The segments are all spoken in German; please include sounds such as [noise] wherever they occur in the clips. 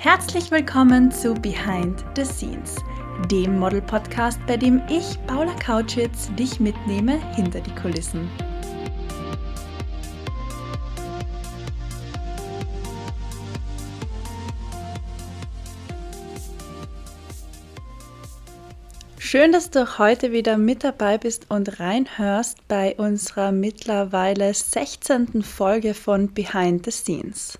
Herzlich willkommen zu Behind the Scenes, dem Model-Podcast, bei dem ich, Paula Kautschitz, dich mitnehme hinter die Kulissen. Schön, dass du heute wieder mit dabei bist und reinhörst bei unserer mittlerweile 16. Folge von Behind the Scenes.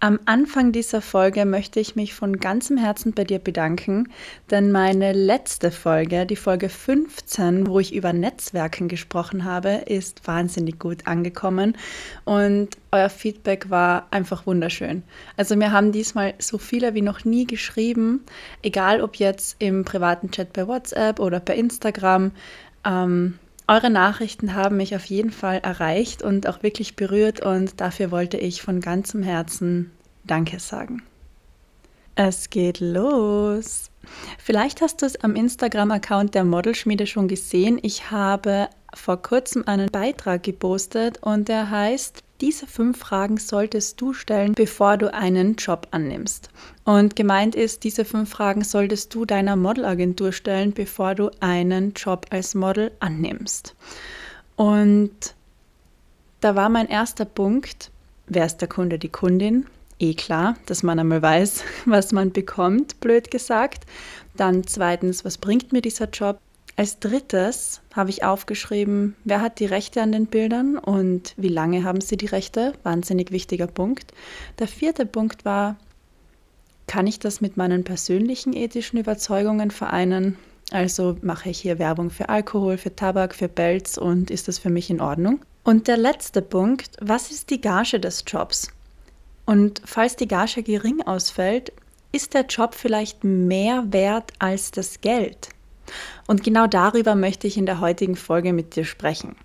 Am Anfang dieser Folge möchte ich mich von ganzem Herzen bei dir bedanken, denn meine letzte Folge, die Folge 15, wo ich über Netzwerken gesprochen habe, ist wahnsinnig gut angekommen und euer Feedback war einfach wunderschön. Also mir haben diesmal so viele wie noch nie geschrieben, egal ob jetzt im privaten Chat bei WhatsApp oder per Instagram. Ähm, eure Nachrichten haben mich auf jeden Fall erreicht und auch wirklich berührt und dafür wollte ich von ganzem Herzen Danke sagen. Es geht los. Vielleicht hast du es am Instagram-Account der Modelschmiede schon gesehen. Ich habe vor kurzem einen Beitrag gepostet und der heißt, diese fünf Fragen solltest du stellen, bevor du einen Job annimmst. Und gemeint ist, diese fünf Fragen solltest du deiner Modelagentur stellen, bevor du einen Job als Model annimmst. Und da war mein erster Punkt, wer ist der Kunde, die Kundin? eh klar, dass man einmal weiß, [laughs] was man bekommt, blöd gesagt. Dann zweitens, was bringt mir dieser Job? Als drittes habe ich aufgeschrieben, wer hat die Rechte an den Bildern und wie lange haben sie die Rechte? Wahnsinnig wichtiger Punkt. Der vierte Punkt war, kann ich das mit meinen persönlichen ethischen Überzeugungen vereinen? Also mache ich hier Werbung für Alkohol, für Tabak, für Belz und ist das für mich in Ordnung? Und der letzte Punkt, was ist die Gage des Jobs? Und falls die Gage gering ausfällt, ist der Job vielleicht mehr wert als das Geld? Und genau darüber möchte ich in der heutigen Folge mit dir sprechen.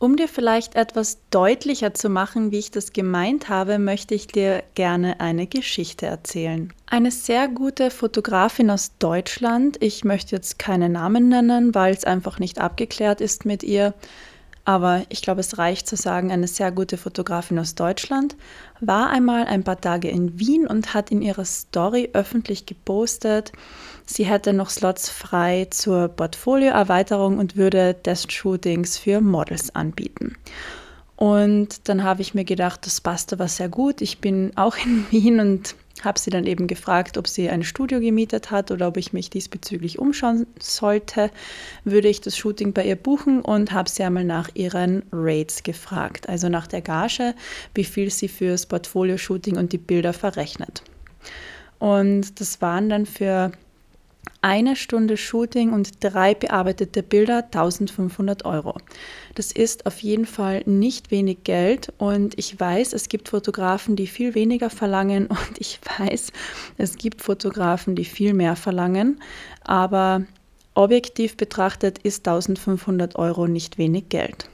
Um dir vielleicht etwas deutlicher zu machen, wie ich das gemeint habe, möchte ich dir gerne eine Geschichte erzählen. Eine sehr gute Fotografin aus Deutschland, ich möchte jetzt keine Namen nennen, weil es einfach nicht abgeklärt ist mit ihr, aber ich glaube, es reicht zu sagen, eine sehr gute Fotografin aus Deutschland war einmal ein paar Tage in Wien und hat in ihrer Story öffentlich gepostet, sie hätte noch Slots frei zur Portfolioerweiterung und würde Test-Shootings für Models anbieten. Und dann habe ich mir gedacht, das passt aber sehr gut. Ich bin auch in [laughs] Wien und habe sie dann eben gefragt, ob sie ein Studio gemietet hat oder ob ich mich diesbezüglich umschauen sollte. Würde ich das Shooting bei ihr buchen und habe sie einmal nach ihren Rates gefragt, also nach der Gage, wie viel sie fürs Portfolio-Shooting und die Bilder verrechnet. Und das waren dann für eine Stunde Shooting und drei bearbeitete Bilder 1500 Euro. Das ist auf jeden Fall nicht wenig Geld und ich weiß, es gibt Fotografen, die viel weniger verlangen [laughs] und ich weiß, es gibt Fotografen, die viel mehr verlangen, aber objektiv betrachtet ist 1500 Euro nicht wenig Geld.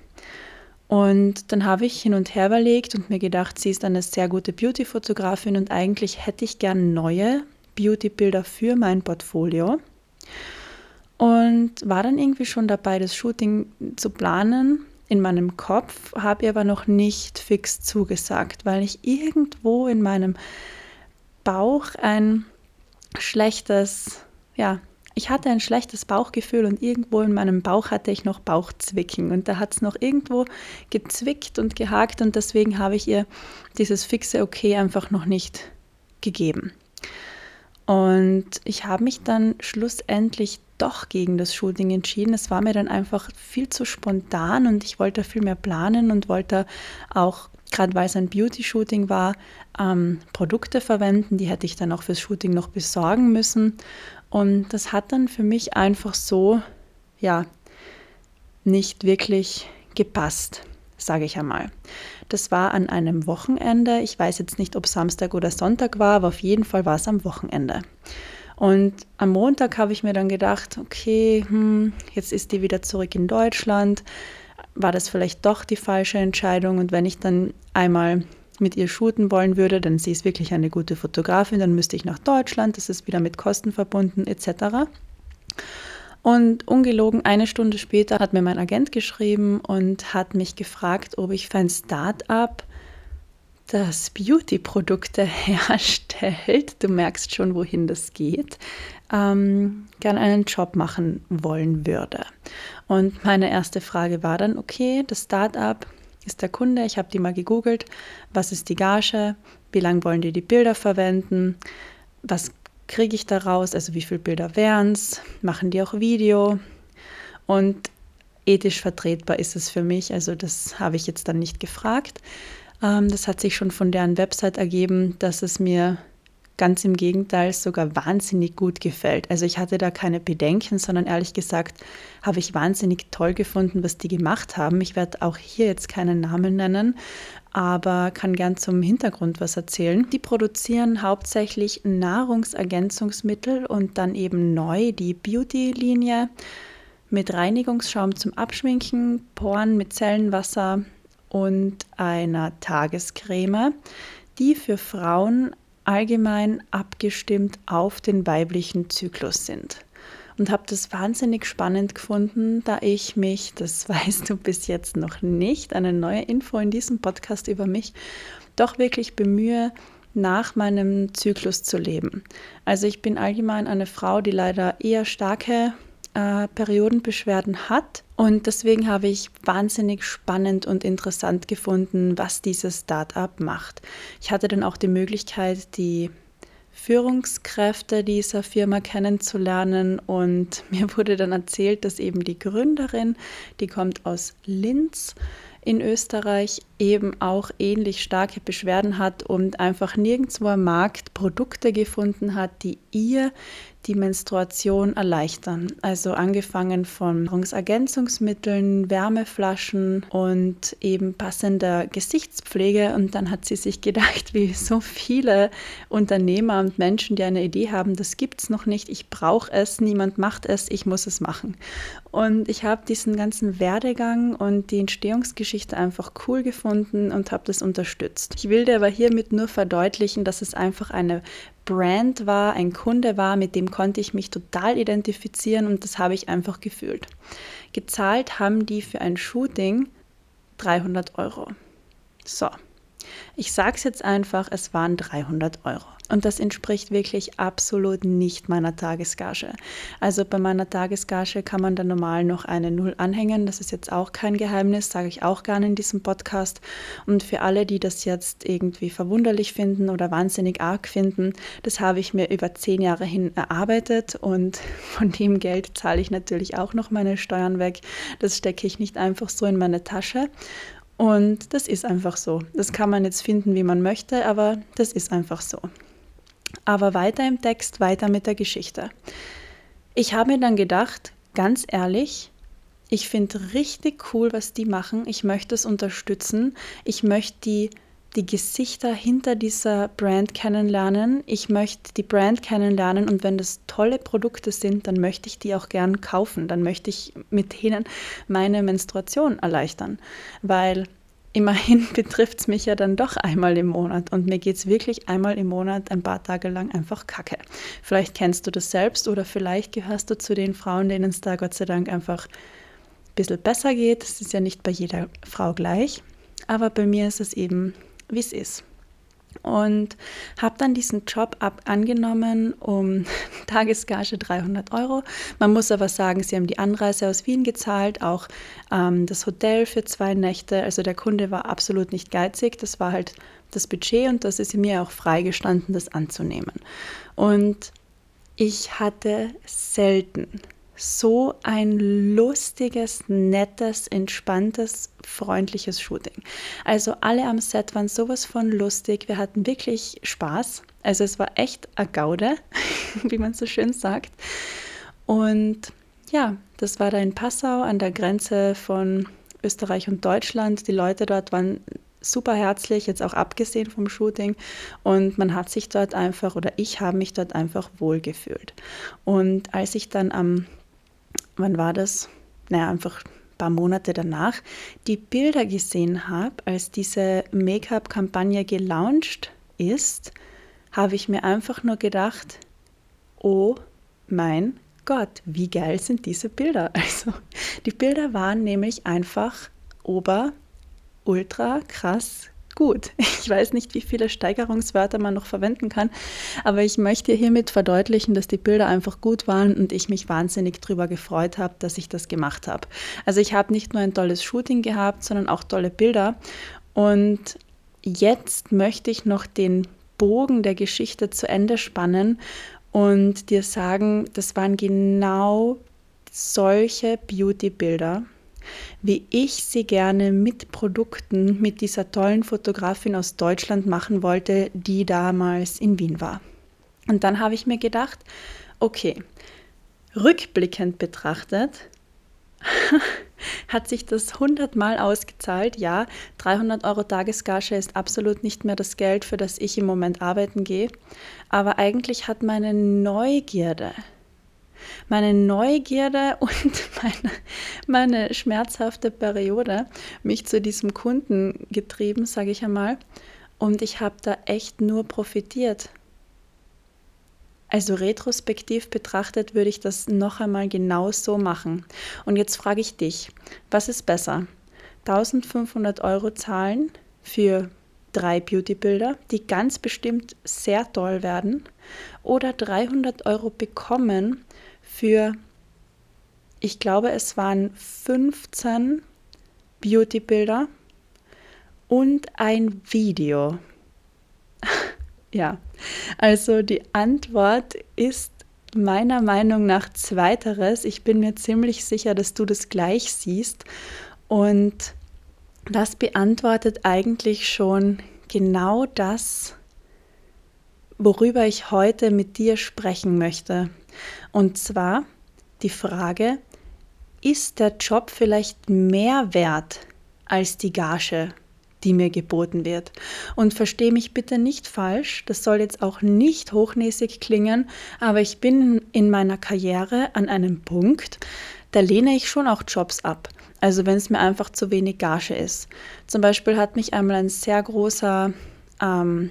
Und dann habe ich hin und her überlegt und mir gedacht, sie ist eine sehr gute Beauty-Fotografin und eigentlich hätte ich gern neue Beauty-Bilder für mein Portfolio und war dann irgendwie schon dabei, das Shooting zu planen in meinem Kopf, habe ihr aber noch nicht fix zugesagt, weil ich irgendwo in meinem Bauch ein schlechtes, ja, ich hatte ein schlechtes Bauchgefühl und irgendwo in meinem Bauch hatte ich noch Bauchzwicken und da hat es noch irgendwo gezwickt und gehakt und deswegen habe ich ihr dieses fixe Okay einfach noch nicht gegeben. Und ich habe mich dann schlussendlich doch gegen das Shooting entschieden. Es war mir dann einfach viel zu spontan und ich wollte viel mehr planen und wollte auch, gerade weil es ein Beauty-Shooting war, ähm, Produkte verwenden. Die hätte ich dann auch fürs Shooting noch besorgen müssen. Und das hat dann für mich einfach so, ja, nicht wirklich gepasst sage ich einmal. Das war an einem Wochenende. Ich weiß jetzt nicht, ob Samstag oder Sonntag war, aber auf jeden Fall war es am Wochenende. Und am Montag habe ich mir dann gedacht, okay, hm, jetzt ist die wieder zurück in Deutschland. War das vielleicht doch die falsche Entscheidung? Und wenn ich dann einmal mit ihr shooten wollen würde, dann sie ist wirklich eine gute Fotografin, dann müsste ich nach Deutschland, das ist wieder mit Kosten verbunden etc. Und ungelogen eine Stunde später hat mir mein Agent geschrieben und hat mich gefragt, ob ich für ein Start-up das Beauty-Produkte [laughs] herstellt, du merkst schon, wohin das geht, ähm, gerne einen Job machen wollen würde. Und meine erste Frage war dann, okay, das Startup ist der Kunde, ich habe die mal gegoogelt, was ist die Gage, wie lange wollen die die Bilder verwenden, was kriege ich daraus, also wie viele Bilder wären es, machen die auch Video? Und ethisch vertretbar ist es für mich, also das habe ich jetzt dann nicht gefragt. Ähm, das hat sich schon von deren Website ergeben, dass es mir ganz im Gegenteil sogar wahnsinnig gut gefällt. Also ich hatte da keine Bedenken, sondern ehrlich gesagt habe ich wahnsinnig toll gefunden, was die gemacht haben. Ich werde auch hier jetzt keinen Namen nennen, aber kann gern zum Hintergrund was erzählen. Die produzieren hauptsächlich Nahrungsergänzungsmittel und dann eben neu die Beauty-Linie mit Reinigungsschaum zum Abschminken, Poren mit Zellenwasser und einer Tagescreme, die für Frauen allgemein abgestimmt auf den weiblichen Zyklus sind. Und habe das wahnsinnig spannend gefunden, da ich mich, das [laughs] weißt du bis jetzt noch nicht, eine neue Info in diesem Podcast über mich, doch wirklich bemühe, nach meinem Zyklus zu leben. Also ich bin allgemein eine Frau, die leider eher starke äh, Periodenbeschwerden hat. Und deswegen habe ich wahnsinnig spannend und interessant gefunden, was dieses Startup macht. Ich hatte dann auch die Möglichkeit, die Führungskräfte dieser Firma kennenzulernen und [laughs] mir wurde dann erzählt, dass eben die Gründerin, die kommt aus Linz in Österreich, eben auch ähnlich starke Beschwerden hat und einfach nirgendwo am Markt Produkte gefunden hat, die ihr die Menstruation erleichtern. Also angefangen von Nahrungsergänzungsmitteln, Wärmeflaschen und eben passender Gesichtspflege. Und dann hat sie sich gedacht, [laughs] wie so viele Unternehmer und Menschen, die eine Idee haben, das gibt es noch nicht, ich brauche es, niemand macht es, ich muss es machen. Und ich habe diesen ganzen Werdegang und die Entstehungsgeschichte einfach cool gefunden und habe das unterstützt. Ich will dir aber hiermit nur verdeutlichen, dass es einfach eine Brand war, ein Kunde war, mit dem konnte ich mich total identifizieren und das habe ich einfach gefühlt. Gezahlt haben die für ein Shooting 300 Euro. So, ich sage es jetzt einfach, es waren 300 Euro. Und das entspricht wirklich absolut nicht meiner Tagesgage. Also bei meiner Tagesgage kann man dann normal noch eine Null anhängen. Das ist jetzt auch kein Geheimnis, sage ich auch gerne in diesem Podcast. Und für alle, die das jetzt irgendwie verwunderlich finden oder wahnsinnig arg finden, das habe ich mir über zehn Jahre hin erarbeitet und [laughs] von dem Geld zahle ich natürlich auch noch meine Steuern weg. Das stecke ich nicht einfach so in meine Tasche. Und das ist einfach so. Das kann man jetzt finden, wie man möchte, aber das ist einfach so. Aber weiter im Text, weiter mit der Geschichte. Ich habe mir dann gedacht, ganz ehrlich, ich finde richtig cool, was die machen. Ich möchte es unterstützen. Ich möchte die, die Gesichter hinter dieser Brand kennenlernen. Ich möchte die Brand kennenlernen und wenn das tolle Produkte sind, dann möchte ich die auch gern kaufen. Dann möchte ich mit denen meine Menstruation erleichtern, weil immerhin [laughs] betrifft es mich ja dann doch einmal im Monat und mir geht es wirklich einmal im Monat ein paar Tage lang einfach kacke. Vielleicht kennst du das selbst oder vielleicht gehörst du zu den Frauen, denen es da Gott sei Dank einfach ein bisschen besser geht. Es ist ja nicht bei jeder Frau gleich, aber bei mir ist es eben, wie es ist und habe dann diesen Job ab angenommen um [laughs] Tagesgage 300 Euro. Man muss aber sagen, sie haben die Anreise aus Wien gezahlt, auch ähm, das Hotel für zwei Nächte. Also der Kunde war absolut nicht geizig. Das war halt das Budget und das ist mir auch freigestanden, das anzunehmen. Und ich hatte selten so ein lustiges, nettes, entspanntes, freundliches Shooting. Also alle am Set waren sowas von lustig. Wir hatten wirklich Spaß. Also es war echt a Gaude, [laughs] wie man so schön sagt. Und ja, das war da in Passau an der Grenze von Österreich und Deutschland. Die Leute dort waren super herzlich, jetzt auch abgesehen vom Shooting. Und man hat sich dort einfach, oder ich habe mich dort einfach wohlgefühlt. Und als ich dann am wann war das? Naja, einfach ein paar Monate danach, die Bilder gesehen habe, als diese Make-up-Kampagne gelauncht ist, habe ich mir einfach nur gedacht, oh mein Gott, wie geil sind diese Bilder? [laughs] Also, die Bilder waren nämlich einfach ober, ultra krass gut. [laughs] Ich weiß nicht, wie viele Steigerungswörter man noch verwenden kann, aber ich möchte hiermit verdeutlichen, dass die Bilder einfach gut waren und ich mich wahnsinnig darüber gefreut habe, dass ich das gemacht habe. Also ich habe nicht nur ein tolles Shooting gehabt, sondern auch tolle Bilder. Und jetzt möchte ich noch den Bogen der Geschichte zu Ende spannen und dir sagen, das waren genau solche Beauty-Bilder, wie ich sie gerne mit Produkten mit dieser tollen Fotografin aus Deutschland machen wollte, die damals in Wien war. Und dann habe ich mir gedacht, okay, rückblickend betrachtet, [laughs] hat sich das hundertmal ausgezahlt. Ja, 300 Euro Tagesgage ist absolut nicht mehr das Geld, für das ich im Moment arbeiten gehe. Aber eigentlich hat meine Neugierde, meine Neugierde [laughs] und meine, meine schmerzhafte Periode mich zu diesem Kunden getrieben, sage ich einmal. Und ich habe da echt nur profitiert. Also retrospektiv betrachtet würde ich das noch einmal genau so machen. Und jetzt frage ich dich, was ist besser? 1500 Euro zahlen für drei Beautybilder, die ganz bestimmt sehr toll werden, oder 300 Euro bekommen für, ich glaube, es waren 15 Beautybilder und ein Video. [laughs] ja, also die Antwort ist meiner Meinung nach zweiteres. Ich bin mir ziemlich sicher, dass du das gleich siehst. Und das beantwortet eigentlich schon genau das, worüber ich heute mit dir sprechen möchte. Und zwar die Frage, ist der Job vielleicht mehr wert als die Gage, die mir geboten wird. Und verstehe mich bitte nicht falsch, das soll jetzt auch nicht hochnäsig klingen, aber ich bin in meiner Karriere an einem Punkt, da lehne ich schon auch Jobs ab. Also wenn es mir einfach zu wenig Gage ist. Zum Beispiel hat mich einmal ein sehr großer ähm,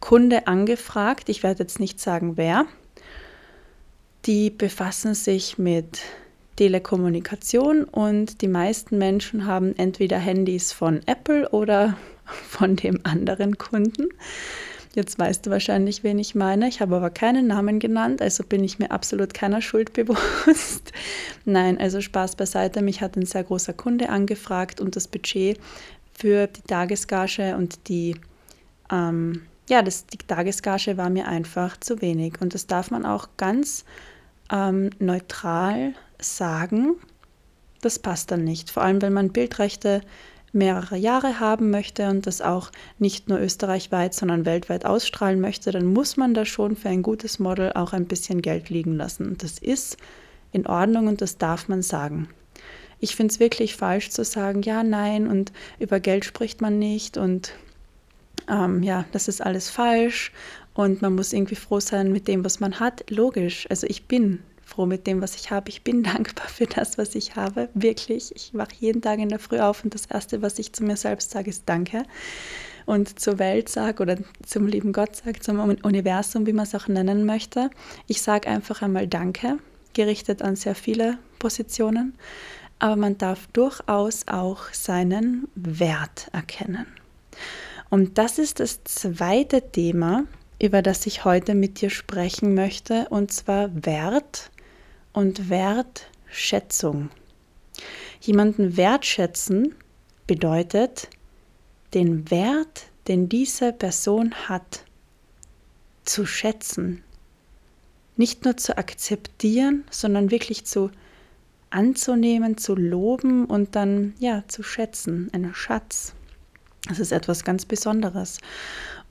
Kunde angefragt, ich werde jetzt nicht sagen wer, die befassen sich mit Telekommunikation und die meisten Menschen haben entweder Handys von Apple oder [laughs] von dem anderen Kunden. Jetzt weißt du wahrscheinlich, wen ich meine. Ich habe aber keinen Namen genannt, also bin ich mir absolut keiner Schuld [laughs] bewusst. Nein, also Spaß beiseite. Mich hat ein sehr großer Kunde angefragt und das Budget für die Tagesgage und die, ähm, ja, das, die Tagesgage war mir einfach zu wenig. Und das darf man auch ganz ähm, neutral sagen, das passt dann nicht. Vor allem, wenn man Bildrechte mehrere Jahre haben möchte und das auch nicht nur österreichweit, sondern weltweit ausstrahlen möchte, dann muss man da schon für ein gutes Model auch ein bisschen Geld liegen lassen. Das ist in Ordnung und das darf man sagen. Ich finde es wirklich falsch zu sagen, ja, nein und über Geld spricht man nicht und ähm, ja, das ist alles falsch und man muss irgendwie froh sein mit dem, was man hat. Logisch, also ich bin froh mit dem, was ich habe. Ich bin [laughs] dankbar für das, was ich habe. Wirklich. Ich wache jeden Tag in der Früh auf und das Erste, was ich zu mir selbst sage, ist Danke. Und zur Welt sage oder zum lieben Gott sage, zum Universum, wie man es auch nennen möchte. Ich sage einfach einmal Danke, gerichtet an sehr viele Positionen. Aber man darf durchaus auch seinen Wert erkennen. Und das ist das zweite Thema, über das ich heute mit dir sprechen möchte, und zwar Wert und Wertschätzung. Jemanden wertschätzen bedeutet, den Wert, den diese Person hat, zu schätzen. Nicht nur zu akzeptieren, sondern wirklich zu anzunehmen, zu loben und dann ja zu schätzen, ein Schatz. Das ist etwas ganz Besonderes.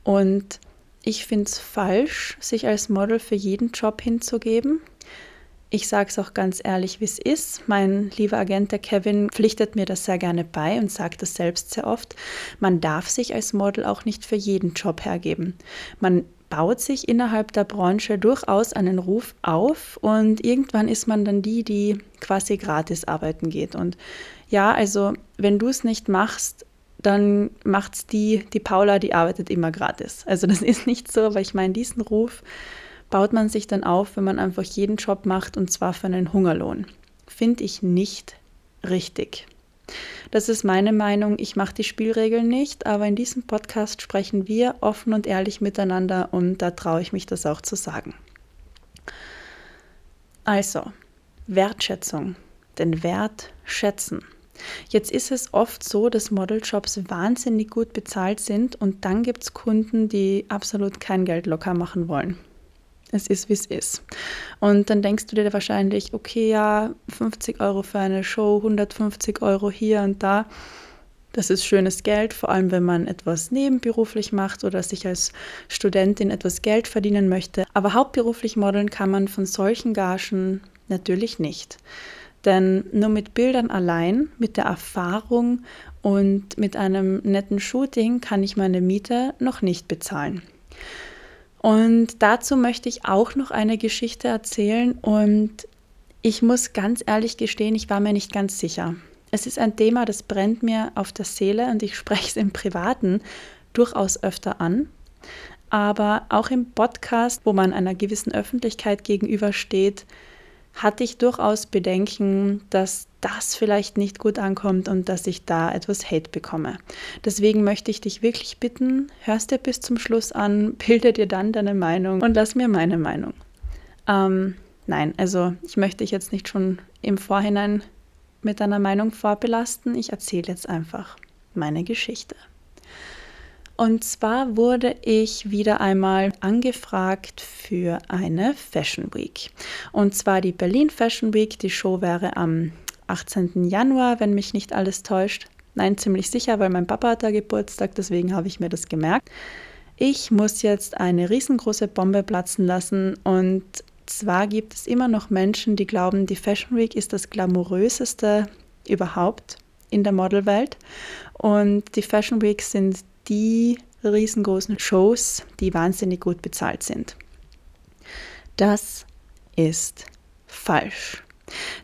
Und ich finde es falsch, sich als Model für jeden Job hinzugeben. Ich sage es auch ganz ehrlich, wie es ist. Mein lieber Agent, der Kevin, pflichtet mir das sehr gerne bei und sagt das selbst sehr oft. Man darf sich als Model auch nicht für jeden Job hergeben. Man baut sich innerhalb der Branche durchaus einen Ruf auf und irgendwann ist man dann die, die quasi gratis arbeiten geht. Und ja, also wenn du es nicht machst, dann macht es die, die Paula, die arbeitet immer gratis. Also das [laughs] ist nicht so, aber ich meine, diesen Ruf baut man sich dann auf, wenn man einfach jeden Job macht und zwar für einen Hungerlohn. Finde ich nicht richtig. Das ist meine Meinung. Ich mache die Spielregeln nicht, aber in diesem Podcast sprechen wir offen und ehrlich miteinander und da traue ich mich das auch zu sagen. Also, Wertschätzung, den Wert schätzen. Jetzt ist es oft so, dass Modeljobs wahnsinnig gut bezahlt sind und dann gibt es Kunden, die absolut kein Geld locker machen wollen. Es ist, wie es ist. Und dann denkst du dir wahrscheinlich, okay, ja, 50 Euro für eine Show, 150 Euro hier und da. Das ist schönes Geld, vor allem wenn man etwas nebenberuflich macht oder sich als Studentin etwas Geld verdienen möchte. Aber hauptberuflich modeln kann man von solchen Gagen natürlich nicht. Denn nur mit Bildern allein, mit der Erfahrung und mit einem netten Shooting kann ich meine Miete noch nicht bezahlen. Und dazu möchte ich auch noch eine Geschichte erzählen und ich muss ganz ehrlich gestehen, ich war mir nicht ganz sicher. Es ist ein Thema, das brennt mir auf der Seele und ich spreche es im Privaten durchaus öfter an. Aber auch im Podcast, wo man einer gewissen Öffentlichkeit gegenübersteht, hatte ich durchaus Bedenken, dass das vielleicht nicht gut ankommt und dass ich da etwas Hate bekomme. Deswegen möchte ich dich wirklich bitten, hörst dir bis zum Schluss an, [laughs] bilde dir dann deine Meinung und lass mir meine Meinung. Ähm, nein, also ich möchte dich jetzt nicht schon im Vorhinein mit deiner Meinung vorbelasten. Ich erzähle jetzt einfach meine Geschichte. Und zwar wurde ich wieder einmal angefragt für eine Fashion Week. Und zwar die Berlin Fashion Week. Die Show wäre am 18. Januar, wenn mich nicht alles täuscht. Nein, ziemlich sicher, weil mein Papa hat da Geburtstag, deswegen habe ich mir das gemerkt. Ich muss jetzt eine riesengroße Bombe platzen lassen und zwar gibt es immer noch Menschen, die glauben, die Fashion Week ist das glamouröseste überhaupt in der Modelwelt und die Fashion Week sind die riesengroßen Shows, die wahnsinnig gut bezahlt sind. Das ist falsch.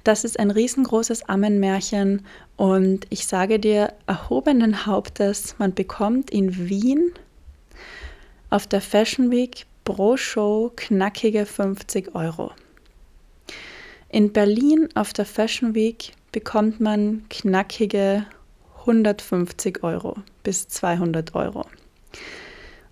Das ist ein riesengroßes Ammenmärchen und ich sage dir erhobenen Hauptes, man bekommt in Wien auf der Fashion Week pro Show knackige 50 Euro. In Berlin auf der Fashion Week bekommt man knackige 150 Euro bis 200 Euro.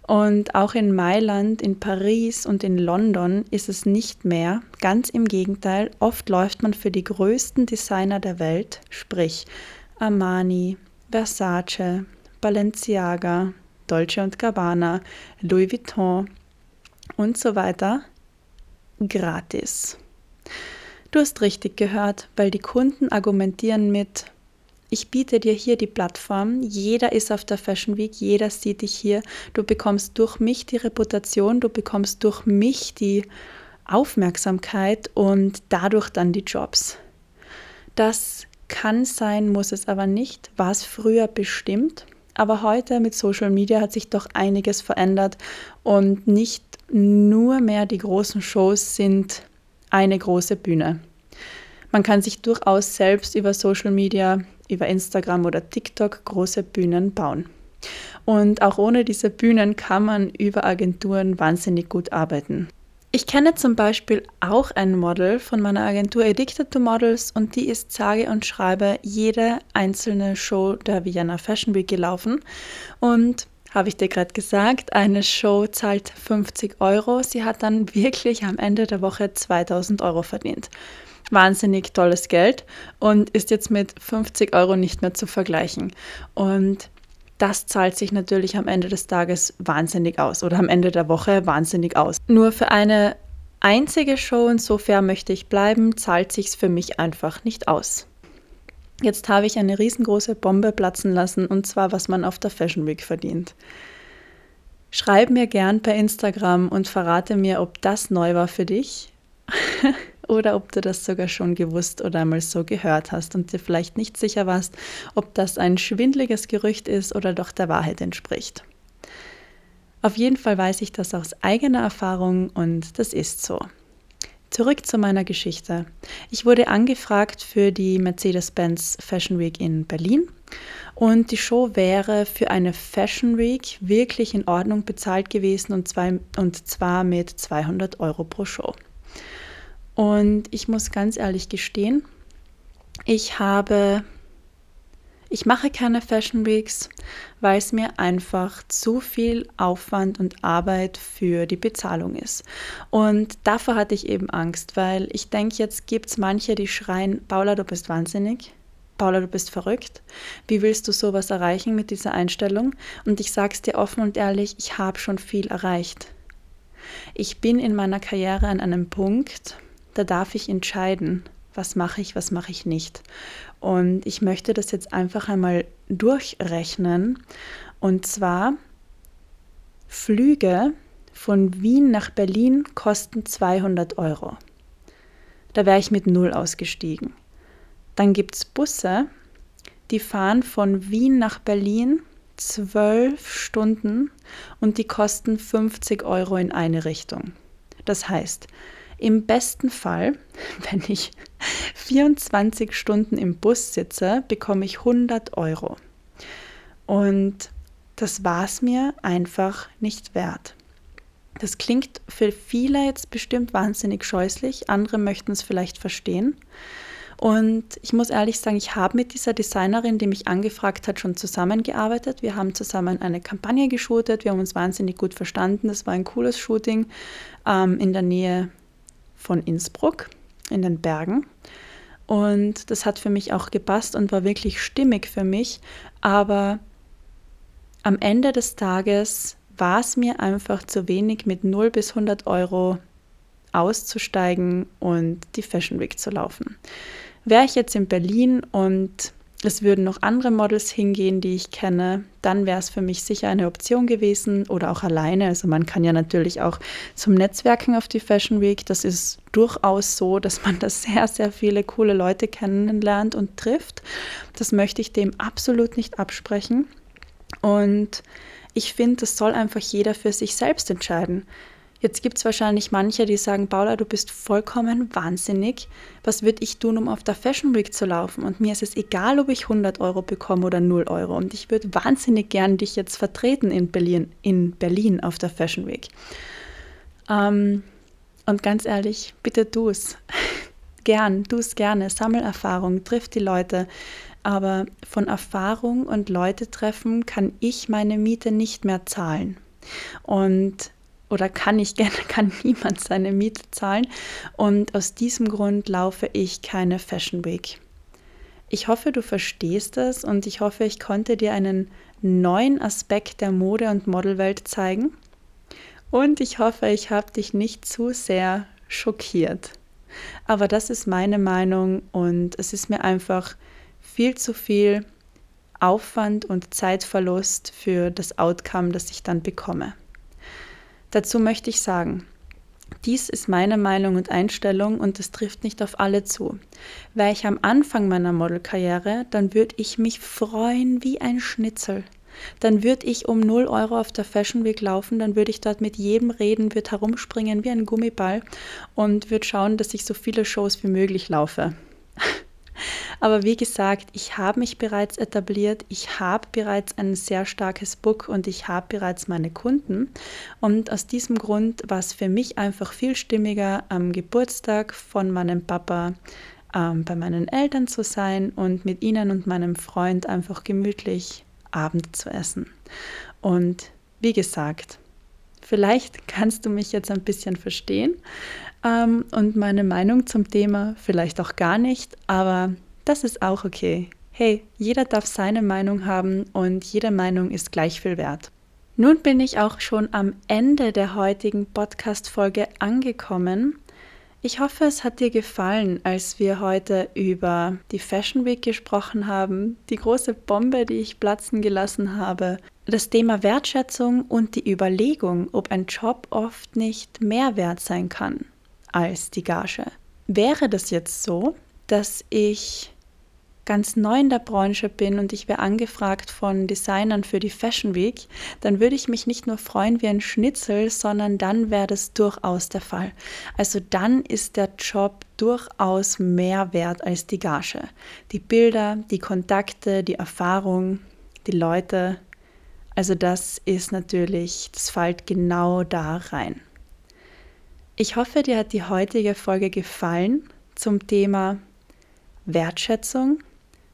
Und auch in Mailand, in Paris und in London ist es nicht mehr. Ganz im Gegenteil, oft läuft man für die größten Designer der Welt, sprich Armani, Versace, Balenciaga, Dolce Gabbana, Louis Vuitton und so weiter, gratis. Du hast richtig gehört, weil die Kunden argumentieren mit, ich biete dir hier die Plattform. Jeder ist auf der Fashion Week, jeder sieht dich hier. Du bekommst durch mich die Reputation, du bekommst durch mich die Aufmerksamkeit und dadurch dann die Jobs. Das kann sein, muss es aber nicht. War es früher bestimmt. Aber heute mit Social Media hat sich doch einiges verändert und nicht nur mehr die großen Shows sind eine große Bühne. Man kann sich durchaus selbst über Social Media über Instagram oder TikTok große Bühnen bauen. Und auch ohne diese Bühnen kann man über Agenturen wahnsinnig gut arbeiten. Ich kenne zum Beispiel auch ein Model von meiner Agentur Addicted to Models und die ist sage und schreibe jede einzelne Show der Vienna Fashion Week gelaufen. Und habe ich dir gerade gesagt, eine Show zahlt 50 Euro. Sie hat dann wirklich am Ende der Woche 2000 Euro verdient wahnsinnig tolles Geld und ist jetzt mit 50 Euro nicht mehr zu vergleichen. Und das zahlt sich natürlich am Ende des Tages wahnsinnig aus oder am Ende der Woche wahnsinnig aus. Nur für eine einzige Show, insofern möchte ich bleiben, zahlt sich's für mich einfach nicht aus. Jetzt habe ich eine riesengroße Bombe platzen lassen und zwar, was man auf der Fashion Week verdient. Schreib mir gern per Instagram und verrate mir, ob das neu war für dich. [laughs] oder ob du das sogar schon gewusst oder einmal so gehört hast und dir vielleicht nicht sicher warst, ob das ein schwindliges Gerücht ist oder doch der Wahrheit entspricht. Auf jeden Fall weiß ich das aus eigener Erfahrung und das ist so. Zurück zu meiner Geschichte. Ich wurde angefragt für die Mercedes-Benz Fashion Week in Berlin und die Show wäre für eine Fashion Week wirklich in Ordnung bezahlt gewesen und und zwar mit 200 Euro pro Show. Und ich muss ganz ehrlich gestehen, ich habe Ich mache keine Fashion Weeks, weil es mir einfach zu viel Aufwand und Arbeit für die Bezahlung ist. Und davor hatte ich eben Angst, weil ich denke, jetzt gibt es manche, die schreien, Paula, du bist wahnsinnig. Paula, du bist verrückt. Wie willst du sowas erreichen mit dieser Einstellung? Und ich sage es dir offen und ehrlich, ich habe schon viel erreicht. Ich bin in meiner Karriere an einem Punkt, da darf ich entscheiden, was mache ich, was mache ich nicht. Und ich möchte das jetzt einfach einmal durchrechnen. Und zwar Flüge von Wien nach Berlin kosten 200 Euro. Da wäre ich mit null ausgestiegen. Dann gibt es Busse, die fahren von Wien nach Berlin zwölf Stunden und die kosten 50 Euro in eine Richtung. Das heißt, im besten Fall, [laughs] wenn ich 24 Stunden im Bus sitze, bekomme ich 100 Euro. Und das war es mir einfach nicht wert. Das klingt für viele jetzt bestimmt wahnsinnig scheußlich, andere möchten es vielleicht verstehen. Und ich muss ehrlich sagen, ich habe mit dieser Designerin, die mich angefragt hat, schon zusammengearbeitet. Wir haben zusammen eine Kampagne geshootet, wir haben uns wahnsinnig gut verstanden. Das war ein cooles Shooting ähm, in der Nähe von Innsbruck in den Bergen. Und das hat für mich auch gepasst und war wirklich stimmig für mich. Aber am Ende des Tages war es mir einfach zu wenig, mit 0 bis 100 Euro auszusteigen und die Fashion Week zu laufen. Wäre ich jetzt in Berlin und es würden noch andere Models hingehen, die ich kenne, dann wäre es für mich sicher eine Option gewesen oder auch alleine. Also man kann ja natürlich auch zum Netzwerken auf die Fashion Week. Das ist durchaus so, dass man da sehr, sehr viele coole Leute kennenlernt und trifft. Das möchte ich dem absolut nicht absprechen. Und ich finde, das soll einfach jeder für sich selbst entscheiden. Jetzt gibt es wahrscheinlich manche, die sagen, Paula, du bist vollkommen wahnsinnig. Was würde ich tun, um auf der Fashion Week zu laufen? Und mir ist es egal, ob ich 100 Euro bekomme oder 0 Euro. Und ich würde wahnsinnig gern dich jetzt vertreten in Berlin, in Berlin auf der Fashion Week. Ähm, und ganz ehrlich, bitte tu es. [laughs] gern, tu es gerne. Sammel Erfahrung, triff die Leute. Aber von Erfahrung und Leute treffen kann ich meine Miete nicht mehr zahlen. Und oder kann ich gerne, [laughs] kann niemand seine Miete zahlen. Und aus diesem Grund laufe ich keine Fashion Week. Ich hoffe, du verstehst es und ich hoffe, ich konnte dir einen neuen Aspekt der Mode- und Modelwelt zeigen. Und ich hoffe, ich habe dich nicht zu sehr schockiert. Aber das ist meine Meinung und es ist mir einfach viel zu viel Aufwand und Zeitverlust für das Outcome, das ich dann bekomme. Dazu möchte ich sagen, dies ist meine Meinung und Einstellung und es trifft nicht auf alle zu. Wäre ich am Anfang meiner Modelkarriere, dann würde ich mich freuen wie ein Schnitzel. Dann würde ich um 0 Euro auf der Fashion Week laufen, dann würde ich dort mit jedem reden, würde herumspringen wie ein Gummiball und würde schauen, dass ich so viele Shows wie möglich laufe. [laughs] [laughs] Aber wie gesagt, ich habe mich bereits etabliert, ich habe bereits ein sehr starkes Book und ich habe bereits meine Kunden. Und aus diesem Grund war es für mich einfach viel stimmiger, am Geburtstag von meinem Papa ähm, bei meinen Eltern zu sein und mit ihnen und meinem Freund einfach gemütlich Abend zu essen. Und wie gesagt, vielleicht kannst du mich jetzt ein bisschen verstehen ähm, und meine Meinung zum Thema vielleicht auch gar nicht, aber das ist auch okay. Hey, jeder darf seine Meinung haben und jede Meinung ist gleich viel wert. Nun bin ich auch schon am Ende der heutigen Podcast-Folge angekommen. Ich hoffe, es hat dir gefallen, als wir heute über die Fashion Week gesprochen haben, die große Bombe, die ich platzen gelassen habe, das Thema Wertschätzung und die Überlegung, ob ein Job oft nicht mehr wert sein kann als die Gage. Wäre das jetzt so, dass ich ganz neu in der Branche bin und ich wäre angefragt von Designern für die Fashion Week, dann würde ich mich nicht nur freuen wie ein Schnitzel, sondern dann wäre das durchaus der Fall. Also dann ist der Job durchaus mehr wert als die Gage. Die Bilder, die Kontakte, die Erfahrung, die Leute. Also das ist natürlich, das fällt genau da rein. Ich hoffe, dir hat die heutige Folge gefallen zum Thema Wertschätzung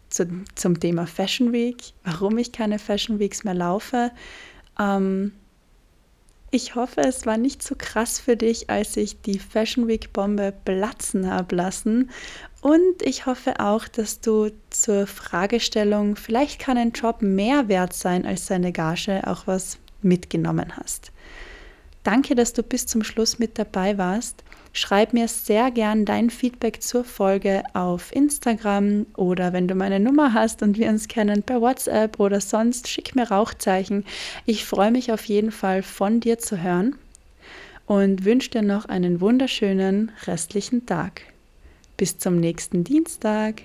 zu, zum Thema Fashion Week, warum ich keine Fashion Weeks mehr laufe. Ähm, ich hoffe, es war nicht so krass für dich, als ich die Fashion Week Bombe platzen habe lassen. Und ich hoffe auch, dass du zur Fragestellung, vielleicht kann ein Job mehr wert sein als seine Gage, auch was mitgenommen hast. Danke, dass du bis zum Schluss mit dabei warst. Schreib mir sehr gern dein Feedback zur Folge auf Instagram oder wenn du meine Nummer hast und wir uns kennen per WhatsApp oder sonst, schick mir Rauchzeichen. Ich freue mich auf jeden Fall von dir zu hören und wünsche dir noch einen wunderschönen restlichen Tag. Bis zum nächsten Dienstag.